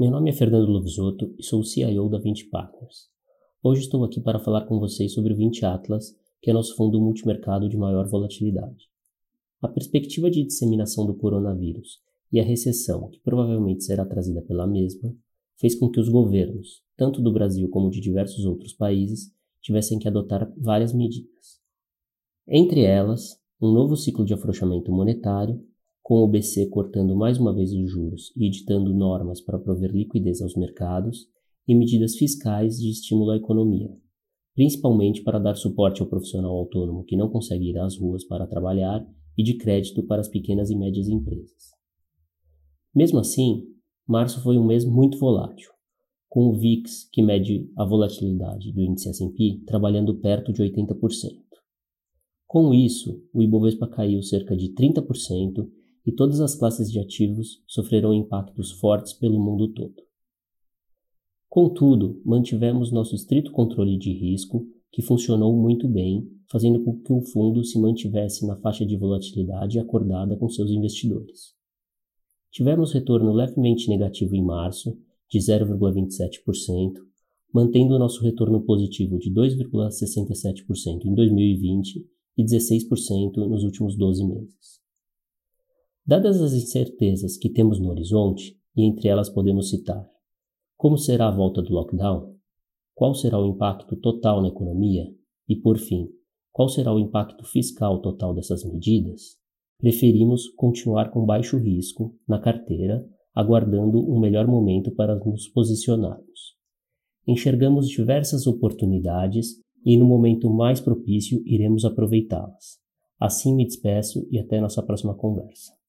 Meu nome é Fernando Lovisotto e sou o CIO da 20 Partners. Hoje estou aqui para falar com vocês sobre o 20 Atlas, que é nosso fundo multimercado de maior volatilidade. A perspectiva de disseminação do coronavírus e a recessão, que provavelmente será trazida pela mesma, fez com que os governos, tanto do Brasil como de diversos outros países, tivessem que adotar várias medidas. Entre elas, um novo ciclo de afrouxamento monetário com o BC cortando mais uma vez os juros e editando normas para prover liquidez aos mercados, e medidas fiscais de estímulo à economia, principalmente para dar suporte ao profissional autônomo que não consegue ir às ruas para trabalhar e de crédito para as pequenas e médias empresas. Mesmo assim, março foi um mês muito volátil, com o VIX, que mede a volatilidade do índice S&P, trabalhando perto de 80%. Com isso, o Ibovespa caiu cerca de 30% e todas as classes de ativos sofrerão impactos fortes pelo mundo todo. Contudo, mantivemos nosso estrito controle de risco, que funcionou muito bem, fazendo com que o fundo se mantivesse na faixa de volatilidade acordada com seus investidores. Tivemos retorno levemente negativo em março, de 0,27%, mantendo nosso retorno positivo de 2,67% em 2020 e 16% nos últimos 12 meses. Dadas as incertezas que temos no horizonte, e entre elas podemos citar como será a volta do lockdown, qual será o impacto total na economia e, por fim, qual será o impacto fiscal total dessas medidas, preferimos continuar com baixo risco na carteira, aguardando um melhor momento para nos posicionarmos. Enxergamos diversas oportunidades e, no momento mais propício, iremos aproveitá-las. Assim me despeço e até nossa próxima conversa.